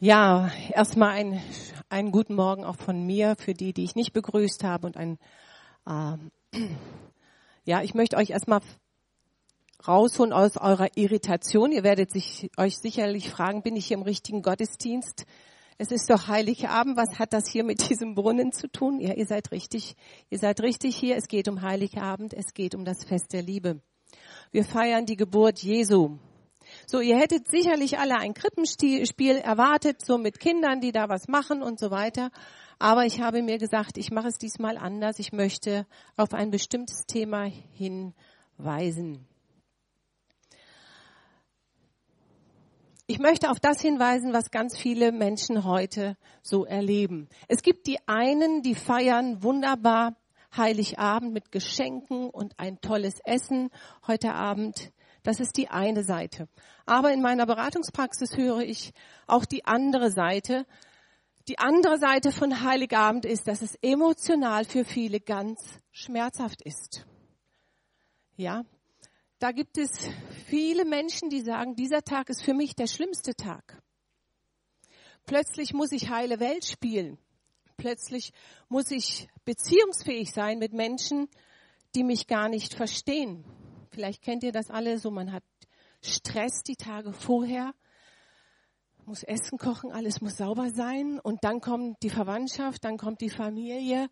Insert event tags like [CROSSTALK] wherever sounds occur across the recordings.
Ja, erstmal ein, einen guten Morgen auch von mir für die, die ich nicht begrüßt habe und ein, äh, [CLEARS THROAT] ja, ich möchte euch erstmal rausholen aus eurer Irritation. Ihr werdet sich, euch sicherlich fragen, bin ich hier im richtigen Gottesdienst? Es ist doch Heiligabend. Was hat das hier mit [LAUGHS] diesem Brunnen zu tun? Ja, ihr seid richtig. Ihr seid richtig hier. Es geht um Heiligabend. Es geht um das Fest der Liebe. Wir feiern die Geburt Jesu. So, ihr hättet sicherlich alle ein Krippenspiel erwartet, so mit Kindern, die da was machen und so weiter. Aber ich habe mir gesagt, ich mache es diesmal anders. Ich möchte auf ein bestimmtes Thema hinweisen. Ich möchte auf das hinweisen, was ganz viele Menschen heute so erleben. Es gibt die einen, die feiern wunderbar Heiligabend mit Geschenken und ein tolles Essen heute Abend. Das ist die eine Seite. Aber in meiner Beratungspraxis höre ich auch die andere Seite. Die andere Seite von Heiligabend ist, dass es emotional für viele ganz schmerzhaft ist. Ja, da gibt es viele Menschen, die sagen, dieser Tag ist für mich der schlimmste Tag. Plötzlich muss ich heile Welt spielen. Plötzlich muss ich beziehungsfähig sein mit Menschen, die mich gar nicht verstehen. Vielleicht kennt ihr das alle so, man hat Stress die Tage vorher, muss Essen kochen, alles muss sauber sein und dann kommt die Verwandtschaft, dann kommt die Familie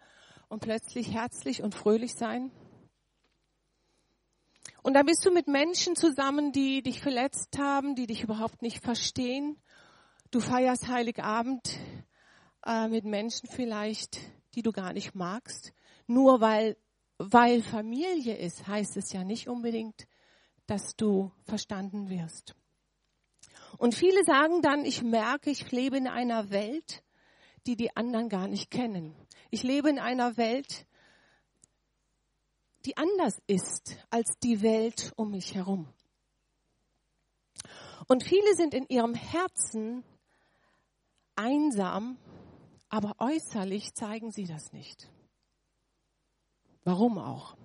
und plötzlich herzlich und fröhlich sein. Und da bist du mit Menschen zusammen, die dich verletzt haben, die dich überhaupt nicht verstehen. Du feierst Heiligabend äh, mit Menschen vielleicht, die du gar nicht magst, nur weil weil Familie ist, heißt es ja nicht unbedingt, dass du verstanden wirst. Und viele sagen dann, ich merke, ich lebe in einer Welt, die die anderen gar nicht kennen. Ich lebe in einer Welt, die anders ist als die Welt um mich herum. Und viele sind in ihrem Herzen einsam, aber äußerlich zeigen sie das nicht. Warum auch?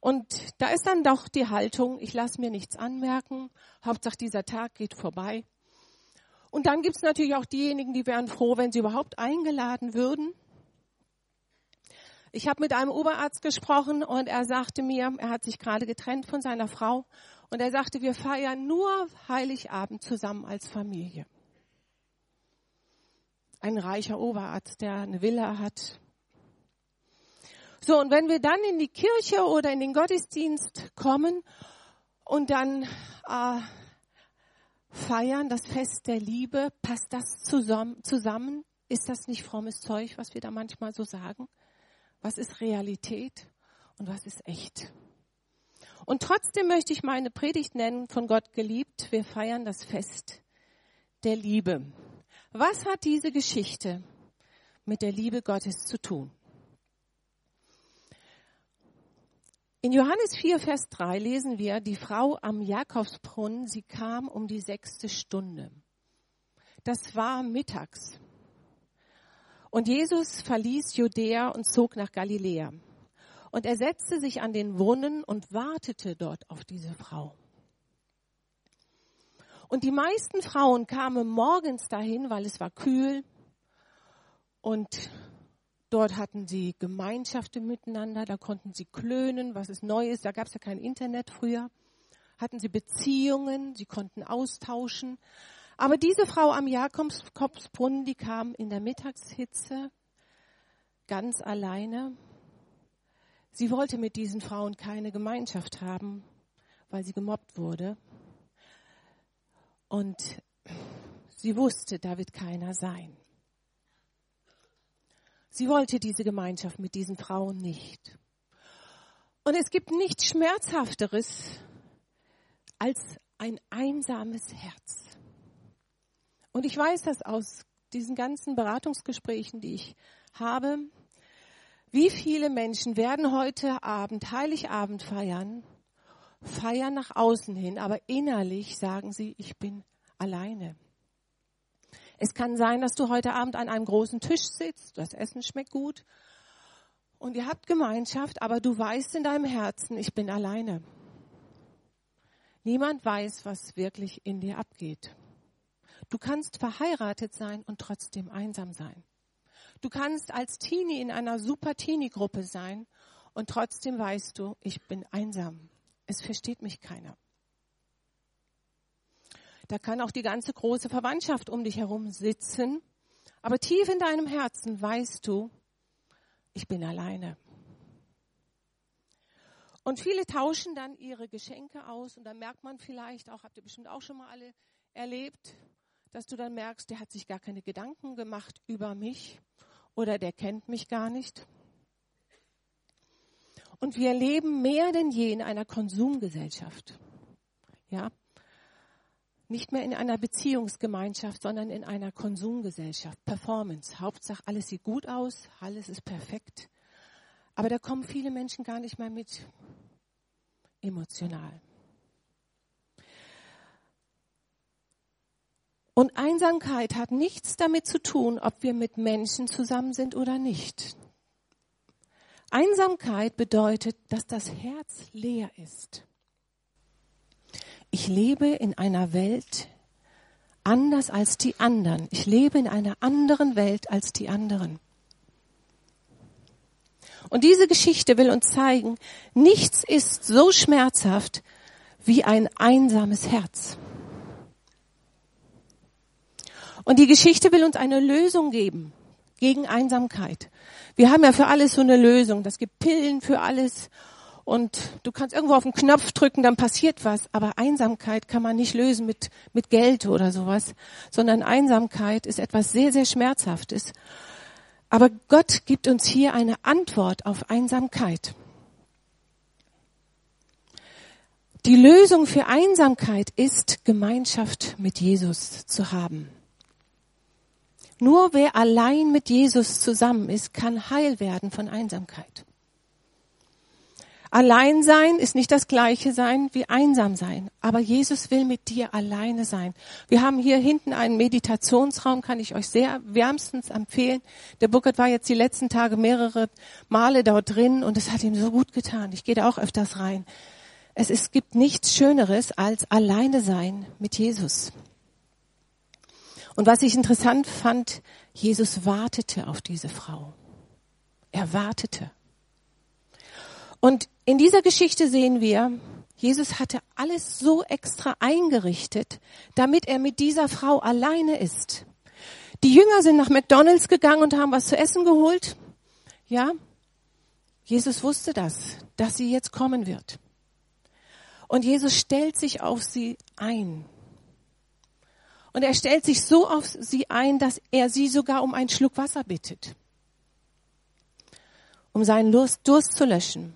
Und da ist dann doch die Haltung, ich lasse mir nichts anmerken, Hauptsache dieser Tag geht vorbei. Und dann gibt es natürlich auch diejenigen, die wären froh, wenn sie überhaupt eingeladen würden. Ich habe mit einem Oberarzt gesprochen und er sagte mir, er hat sich gerade getrennt von seiner Frau und er sagte, wir feiern nur Heiligabend zusammen als Familie. Ein reicher Oberarzt, der eine Villa hat, so, und wenn wir dann in die Kirche oder in den Gottesdienst kommen und dann äh, feiern, das Fest der Liebe, passt das zusammen, zusammen? Ist das nicht frommes Zeug, was wir da manchmal so sagen? Was ist Realität und was ist echt? Und trotzdem möchte ich meine Predigt nennen, von Gott geliebt. Wir feiern das Fest der Liebe. Was hat diese Geschichte mit der Liebe Gottes zu tun? In Johannes 4, Vers 3 lesen wir, die Frau am Jakobsbrunnen, sie kam um die sechste Stunde. Das war mittags. Und Jesus verließ Judäa und zog nach Galiläa. Und er setzte sich an den Brunnen und wartete dort auf diese Frau. Und die meisten Frauen kamen morgens dahin, weil es war kühl und Dort hatten sie Gemeinschaften miteinander, da konnten sie klönen, was ist Neues, da gab es ja kein Internet früher. Hatten sie Beziehungen, sie konnten austauschen. Aber diese Frau am Jakobsbrunnen, die kam in der Mittagshitze ganz alleine. Sie wollte mit diesen Frauen keine Gemeinschaft haben, weil sie gemobbt wurde. Und sie wusste, da wird keiner sein. Sie wollte diese Gemeinschaft mit diesen Frauen nicht. Und es gibt nichts Schmerzhafteres als ein einsames Herz. Und ich weiß das aus diesen ganzen Beratungsgesprächen, die ich habe. Wie viele Menschen werden heute Abend, Heiligabend feiern, feiern nach außen hin, aber innerlich sagen sie, ich bin alleine. Es kann sein, dass du heute Abend an einem großen Tisch sitzt, das Essen schmeckt gut und ihr habt Gemeinschaft, aber du weißt in deinem Herzen, ich bin alleine. Niemand weiß, was wirklich in dir abgeht. Du kannst verheiratet sein und trotzdem einsam sein. Du kannst als Teenie in einer super Teenie-Gruppe sein und trotzdem weißt du, ich bin einsam. Es versteht mich keiner. Da kann auch die ganze große Verwandtschaft um dich herum sitzen, aber tief in deinem Herzen weißt du, ich bin alleine. Und viele tauschen dann ihre Geschenke aus und dann merkt man vielleicht auch, habt ihr bestimmt auch schon mal alle erlebt, dass du dann merkst, der hat sich gar keine Gedanken gemacht über mich oder der kennt mich gar nicht. Und wir leben mehr denn je in einer Konsumgesellschaft. Ja. Nicht mehr in einer Beziehungsgemeinschaft, sondern in einer Konsumgesellschaft. Performance. Hauptsache, alles sieht gut aus, alles ist perfekt. Aber da kommen viele Menschen gar nicht mehr mit emotional. Und Einsamkeit hat nichts damit zu tun, ob wir mit Menschen zusammen sind oder nicht. Einsamkeit bedeutet, dass das Herz leer ist. Ich lebe in einer Welt anders als die anderen. Ich lebe in einer anderen Welt als die anderen. Und diese Geschichte will uns zeigen, nichts ist so schmerzhaft wie ein einsames Herz. Und die Geschichte will uns eine Lösung geben gegen Einsamkeit. Wir haben ja für alles so eine Lösung. Das gibt Pillen für alles. Und du kannst irgendwo auf den Knopf drücken, dann passiert was. Aber Einsamkeit kann man nicht lösen mit, mit Geld oder sowas, sondern Einsamkeit ist etwas sehr, sehr Schmerzhaftes. Aber Gott gibt uns hier eine Antwort auf Einsamkeit. Die Lösung für Einsamkeit ist, Gemeinschaft mit Jesus zu haben. Nur wer allein mit Jesus zusammen ist, kann heil werden von Einsamkeit. Allein sein ist nicht das gleiche sein wie einsam sein. Aber Jesus will mit dir alleine sein. Wir haben hier hinten einen Meditationsraum, kann ich euch sehr wärmstens empfehlen. Der Burkert war jetzt die letzten Tage mehrere Male dort drin und es hat ihm so gut getan. Ich gehe da auch öfters rein. Es, es gibt nichts Schöneres als alleine sein mit Jesus. Und was ich interessant fand, Jesus wartete auf diese Frau. Er wartete. Und in dieser Geschichte sehen wir, Jesus hatte alles so extra eingerichtet, damit er mit dieser Frau alleine ist. Die Jünger sind nach McDonald's gegangen und haben was zu essen geholt. Ja, Jesus wusste das, dass sie jetzt kommen wird. Und Jesus stellt sich auf sie ein. Und er stellt sich so auf sie ein, dass er sie sogar um einen Schluck Wasser bittet, um seinen Durst, Durst zu löschen.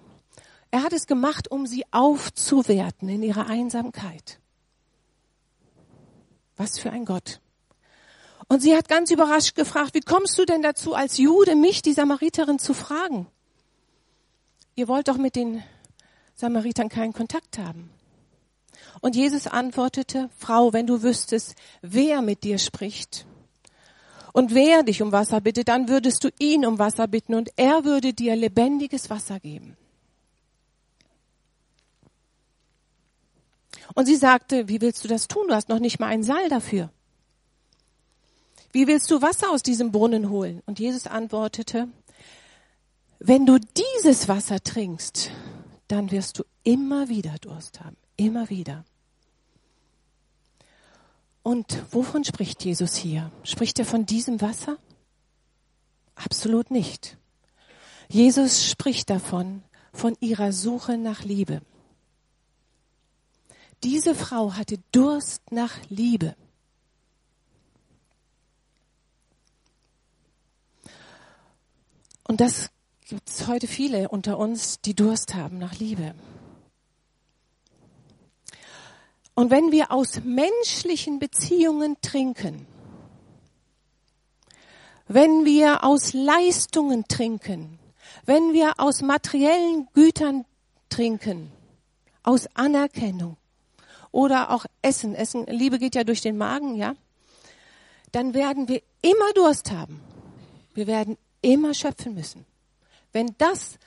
Er hat es gemacht, um sie aufzuwerten in ihrer Einsamkeit. Was für ein Gott. Und sie hat ganz überrascht gefragt, wie kommst du denn dazu, als Jude mich, die Samariterin, zu fragen? Ihr wollt doch mit den Samaritern keinen Kontakt haben. Und Jesus antwortete, Frau, wenn du wüsstest, wer mit dir spricht und wer dich um Wasser bittet, dann würdest du ihn um Wasser bitten und er würde dir lebendiges Wasser geben. Und sie sagte, wie willst du das tun? Du hast noch nicht mal einen Saal dafür. Wie willst du Wasser aus diesem Brunnen holen? Und Jesus antwortete, wenn du dieses Wasser trinkst, dann wirst du immer wieder Durst haben. Immer wieder. Und wovon spricht Jesus hier? Spricht er von diesem Wasser? Absolut nicht. Jesus spricht davon, von ihrer Suche nach Liebe. Diese Frau hatte Durst nach Liebe. Und das gibt es heute viele unter uns, die Durst haben nach Liebe. Und wenn wir aus menschlichen Beziehungen trinken, wenn wir aus Leistungen trinken, wenn wir aus materiellen Gütern trinken, aus Anerkennung, oder auch Essen. Essen, Liebe geht ja durch den Magen, ja. Dann werden wir immer Durst haben. Wir werden immer schöpfen müssen. Wenn das,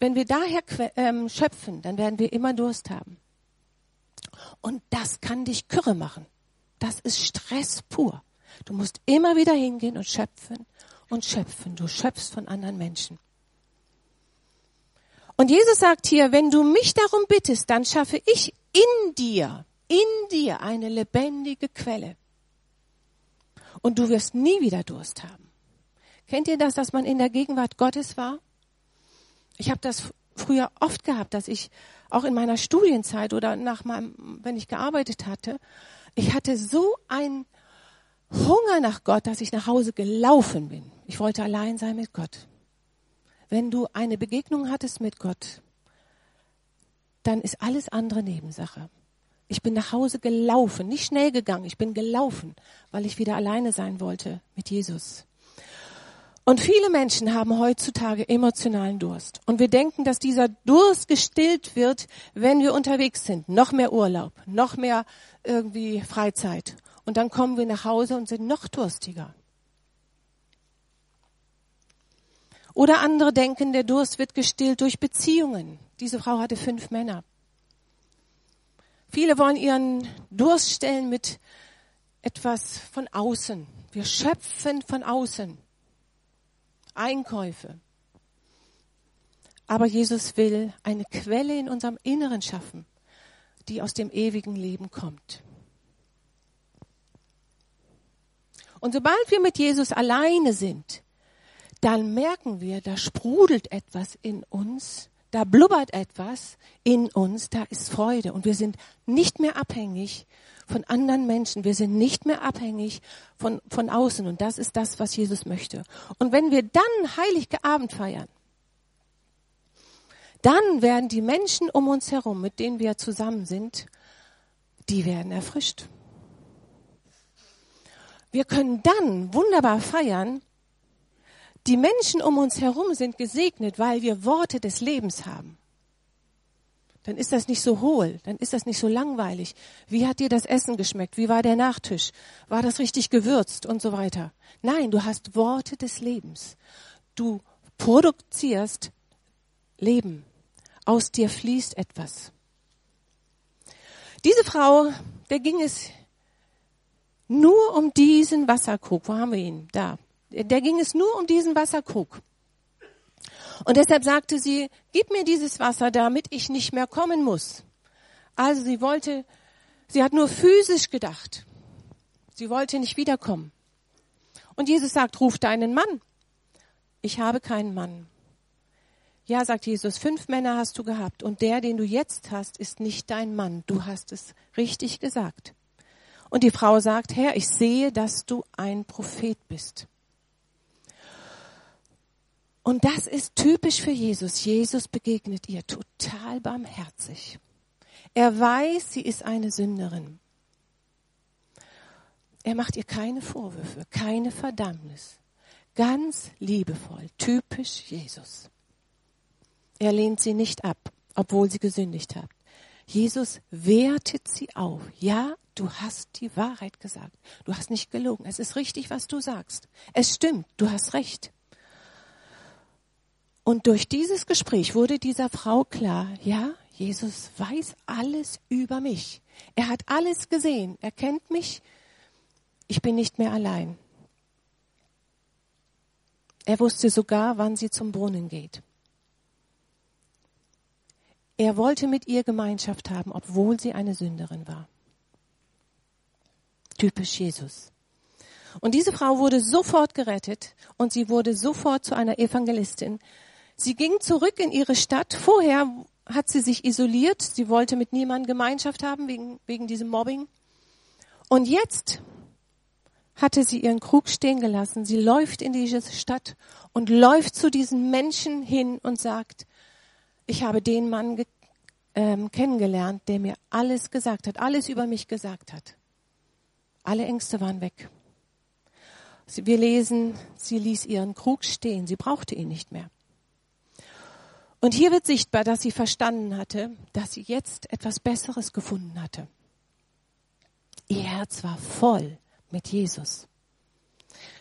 wenn wir daher ähm, schöpfen, dann werden wir immer Durst haben. Und das kann dich kürre machen. Das ist Stress pur. Du musst immer wieder hingehen und schöpfen und schöpfen. Du schöpfst von anderen Menschen. Und Jesus sagt hier, wenn du mich darum bittest, dann schaffe ich in dir, in dir eine lebendige Quelle. Und du wirst nie wieder Durst haben. Kennt ihr das, dass man in der Gegenwart Gottes war? Ich habe das früher oft gehabt, dass ich auch in meiner Studienzeit oder nach meinem, wenn ich gearbeitet hatte, ich hatte so ein Hunger nach Gott, dass ich nach Hause gelaufen bin. Ich wollte allein sein mit Gott. Wenn du eine Begegnung hattest mit Gott, dann ist alles andere Nebensache. Ich bin nach Hause gelaufen, nicht schnell gegangen, ich bin gelaufen, weil ich wieder alleine sein wollte mit Jesus. Und viele Menschen haben heutzutage emotionalen Durst. Und wir denken, dass dieser Durst gestillt wird, wenn wir unterwegs sind. Noch mehr Urlaub, noch mehr irgendwie Freizeit. Und dann kommen wir nach Hause und sind noch durstiger. Oder andere denken, der Durst wird gestillt durch Beziehungen. Diese Frau hatte fünf Männer. Viele wollen ihren Durst stellen mit etwas von außen. Wir schöpfen von außen. Einkäufe. Aber Jesus will eine Quelle in unserem Inneren schaffen, die aus dem ewigen Leben kommt. Und sobald wir mit Jesus alleine sind, dann merken wir, da sprudelt etwas in uns, da blubbert etwas in uns, da ist Freude und wir sind nicht mehr abhängig von anderen Menschen, wir sind nicht mehr abhängig von, von außen und das ist das, was Jesus möchte. Und wenn wir dann Heilige Abend feiern, dann werden die Menschen um uns herum, mit denen wir zusammen sind, die werden erfrischt. Wir können dann wunderbar feiern, die Menschen um uns herum sind gesegnet, weil wir Worte des Lebens haben. Dann ist das nicht so hohl, dann ist das nicht so langweilig. Wie hat dir das Essen geschmeckt? Wie war der Nachtisch? War das richtig gewürzt und so weiter? Nein, du hast Worte des Lebens. Du produzierst Leben. Aus dir fließt etwas. Diese Frau, der ging es nur um diesen Wasserkrug. Wo haben wir ihn? Da der ging es nur um diesen Wasserkrug. Und deshalb sagte sie, gib mir dieses Wasser, damit ich nicht mehr kommen muss. Also sie wollte, sie hat nur physisch gedacht. Sie wollte nicht wiederkommen. Und Jesus sagt, ruf deinen Mann. Ich habe keinen Mann. Ja, sagt Jesus, fünf Männer hast du gehabt und der, den du jetzt hast, ist nicht dein Mann. Du hast es richtig gesagt. Und die Frau sagt, Herr, ich sehe, dass du ein Prophet bist. Und das ist typisch für Jesus. Jesus begegnet ihr total barmherzig. Er weiß, sie ist eine Sünderin. Er macht ihr keine Vorwürfe, keine Verdammnis. Ganz liebevoll, typisch Jesus. Er lehnt sie nicht ab, obwohl sie gesündigt hat. Jesus wertet sie auf. Ja, du hast die Wahrheit gesagt. Du hast nicht gelogen. Es ist richtig, was du sagst. Es stimmt. Du hast recht. Und durch dieses Gespräch wurde dieser Frau klar, ja, Jesus weiß alles über mich. Er hat alles gesehen. Er kennt mich. Ich bin nicht mehr allein. Er wusste sogar, wann sie zum Brunnen geht. Er wollte mit ihr Gemeinschaft haben, obwohl sie eine Sünderin war. Typisch Jesus. Und diese Frau wurde sofort gerettet und sie wurde sofort zu einer Evangelistin, Sie ging zurück in ihre Stadt. Vorher hat sie sich isoliert. Sie wollte mit niemandem Gemeinschaft haben wegen, wegen diesem Mobbing. Und jetzt hatte sie ihren Krug stehen gelassen. Sie läuft in diese Stadt und läuft zu diesen Menschen hin und sagt, ich habe den Mann ähm, kennengelernt, der mir alles gesagt hat, alles über mich gesagt hat. Alle Ängste waren weg. Wir lesen, sie ließ ihren Krug stehen, sie brauchte ihn nicht mehr. Und hier wird sichtbar, dass sie verstanden hatte, dass sie jetzt etwas Besseres gefunden hatte. Ihr Herz war voll mit Jesus.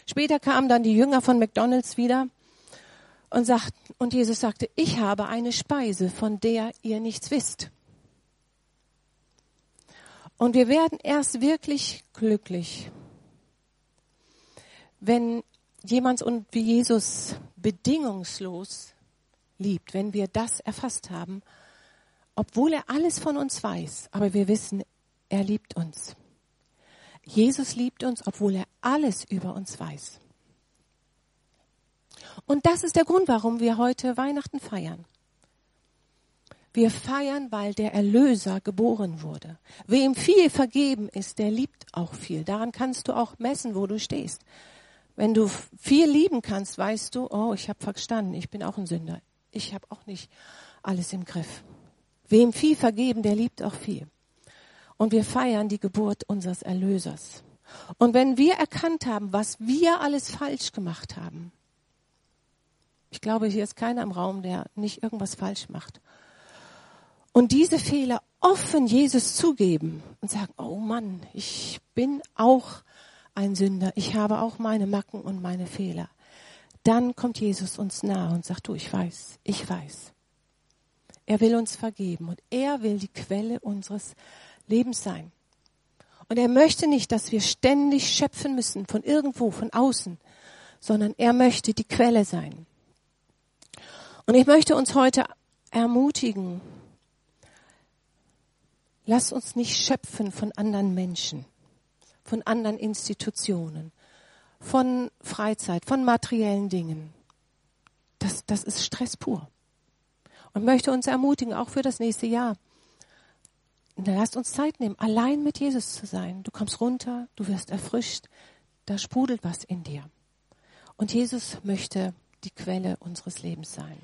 Später kamen dann die Jünger von McDonald's wieder und sagten, und Jesus sagte, ich habe eine Speise, von der ihr nichts wisst. Und wir werden erst wirklich glücklich, wenn jemand wie Jesus bedingungslos liebt, wenn wir das erfasst haben, obwohl er alles von uns weiß, aber wir wissen, er liebt uns. Jesus liebt uns, obwohl er alles über uns weiß. Und das ist der Grund, warum wir heute Weihnachten feiern. Wir feiern, weil der Erlöser geboren wurde. Wem viel vergeben ist, der liebt auch viel. Daran kannst du auch messen, wo du stehst. Wenn du viel lieben kannst, weißt du, oh, ich habe verstanden, ich bin auch ein Sünder. Ich habe auch nicht alles im Griff. Wem viel vergeben, der liebt auch viel. Und wir feiern die Geburt unseres Erlösers. Und wenn wir erkannt haben, was wir alles falsch gemacht haben, ich glaube, hier ist keiner im Raum, der nicht irgendwas falsch macht. Und diese Fehler offen Jesus zugeben und sagen, oh Mann, ich bin auch ein Sünder, ich habe auch meine Macken und meine Fehler. Dann kommt Jesus uns nahe und sagt, du, ich weiß, ich weiß. Er will uns vergeben und er will die Quelle unseres Lebens sein. Und er möchte nicht, dass wir ständig schöpfen müssen von irgendwo, von außen, sondern er möchte die Quelle sein. Und ich möchte uns heute ermutigen, lasst uns nicht schöpfen von anderen Menschen, von anderen Institutionen, von Freizeit, von materiellen Dingen. Das, das ist Stress pur. Und möchte uns ermutigen, auch für das nächste Jahr. Lasst uns Zeit nehmen, allein mit Jesus zu sein. Du kommst runter, du wirst erfrischt, da sprudelt was in dir. Und Jesus möchte die Quelle unseres Lebens sein.